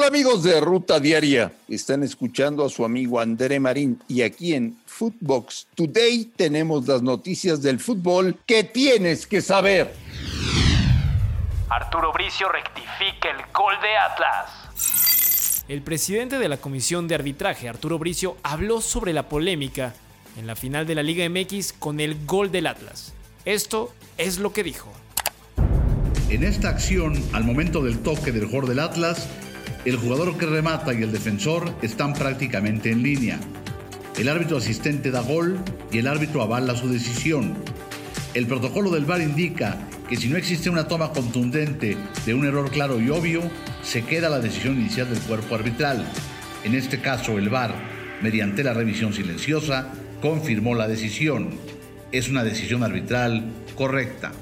Hola amigos de Ruta Diaria, están escuchando a su amigo André Marín y aquí en Footbox Today tenemos las noticias del fútbol que tienes que saber. Arturo Bricio rectifica el gol de Atlas. El presidente de la Comisión de Arbitraje, Arturo Bricio, habló sobre la polémica en la final de la Liga MX con el gol del Atlas. Esto es lo que dijo. En esta acción, al momento del toque del gol del Atlas, el jugador que remata y el defensor están prácticamente en línea. El árbitro asistente da gol y el árbitro avala su decisión. El protocolo del VAR indica que si no existe una toma contundente de un error claro y obvio, se queda la decisión inicial del cuerpo arbitral. En este caso, el VAR, mediante la revisión silenciosa, confirmó la decisión. Es una decisión arbitral correcta.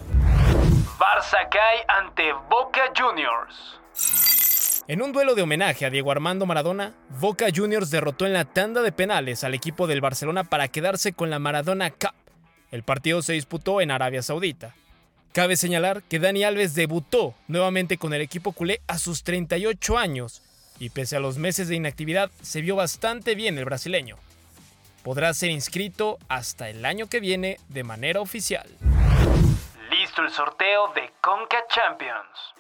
Barça cae ante Boca Juniors. En un duelo de homenaje a Diego Armando Maradona, Boca Juniors derrotó en la tanda de penales al equipo del Barcelona para quedarse con la Maradona Cup. El partido se disputó en Arabia Saudita. Cabe señalar que Dani Alves debutó nuevamente con el equipo culé a sus 38 años y pese a los meses de inactividad se vio bastante bien el brasileño. Podrá ser inscrito hasta el año que viene de manera oficial. Listo el sorteo de Conca Champions.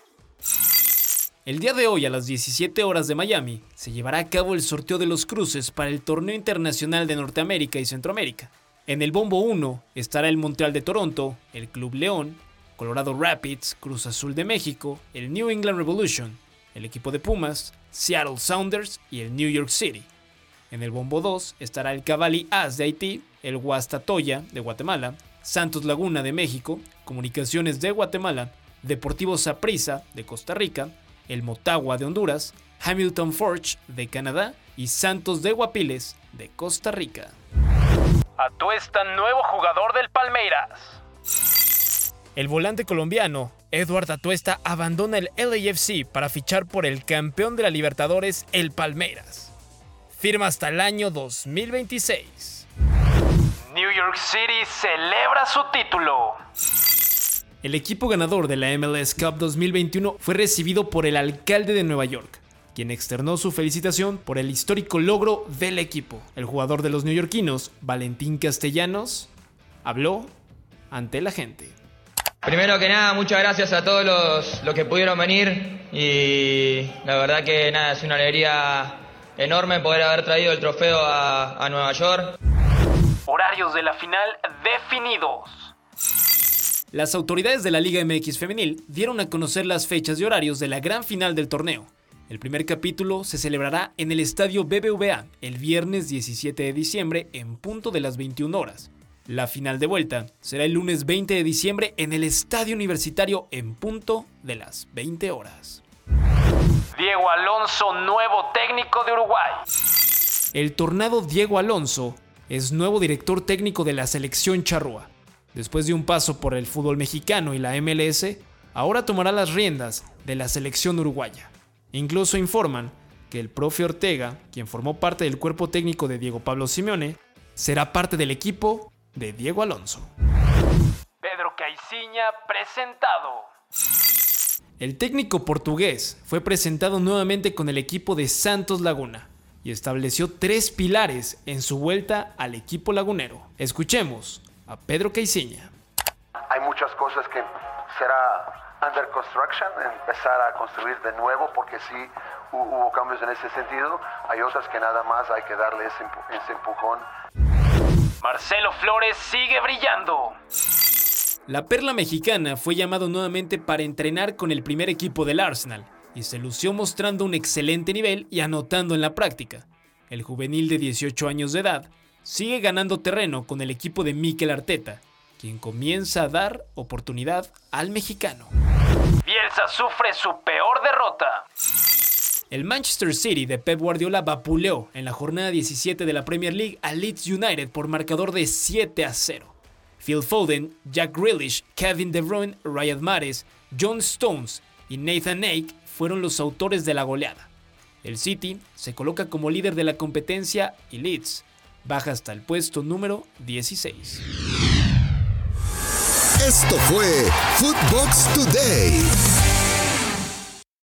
El día de hoy a las 17 horas de Miami se llevará a cabo el sorteo de los cruces para el Torneo Internacional de Norteamérica y Centroamérica. En el bombo 1 estará el Montreal de Toronto, el Club León, Colorado Rapids, Cruz Azul de México, el New England Revolution, el equipo de Pumas, Seattle Sounders y el New York City. En el bombo 2 estará el Cavalli As de Haití, el Guastatoya de Guatemala, Santos Laguna de México, Comunicaciones de Guatemala, Deportivo Saprissa de Costa Rica, el Motagua de Honduras, Hamilton Forge de Canadá y Santos de Guapiles de Costa Rica. Atuesta nuevo jugador del Palmeiras. El volante colombiano, Eduard Atuesta, abandona el LAFC para fichar por el campeón de la Libertadores, el Palmeiras. Firma hasta el año 2026. New York City celebra su título. El equipo ganador de la MLS Cup 2021 fue recibido por el alcalde de Nueva York, quien externó su felicitación por el histórico logro del equipo. El jugador de los neoyorquinos, Valentín Castellanos, habló ante la gente. Primero que nada, muchas gracias a todos los, que pudieron venir y la verdad que nada, es una alegría enorme poder haber traído el trofeo a, a Nueva York. Horarios de la final definidos. Las autoridades de la Liga MX Femenil dieron a conocer las fechas y horarios de la gran final del torneo. El primer capítulo se celebrará en el estadio BBVA el viernes 17 de diciembre en punto de las 21 horas. La final de vuelta será el lunes 20 de diciembre en el estadio universitario en punto de las 20 horas. Diego Alonso, nuevo técnico de Uruguay. El tornado Diego Alonso es nuevo director técnico de la selección charrúa. Después de un paso por el fútbol mexicano y la MLS, ahora tomará las riendas de la selección uruguaya. Incluso informan que el profe Ortega, quien formó parte del cuerpo técnico de Diego Pablo Simeone, será parte del equipo de Diego Alonso. Pedro Caiciña presentado. El técnico portugués fue presentado nuevamente con el equipo de Santos Laguna y estableció tres pilares en su vuelta al equipo lagunero. Escuchemos a Pedro Caiciña. Hay muchas cosas que será under construction, empezar a construir de nuevo, porque sí hubo cambios en ese sentido. Hay otras que nada más hay que darle ese, ese empujón. Marcelo Flores sigue brillando. La perla mexicana fue llamado nuevamente para entrenar con el primer equipo del Arsenal y se lució mostrando un excelente nivel y anotando en la práctica. El juvenil de 18 años de edad sigue ganando terreno con el equipo de Mikel Arteta, quien comienza a dar oportunidad al mexicano. Bielsa sufre su peor derrota. El Manchester City de Pep Guardiola vapuleó en la jornada 17 de la Premier League a Leeds United por marcador de 7 a 0. Phil Foden, Jack Grealish, Kevin De Bruyne, Ryan Mares, John Stones y Nathan Ake fueron los autores de la goleada. El City se coloca como líder de la competencia y Leeds baja hasta el puesto número 16. Esto fue Footbox Today.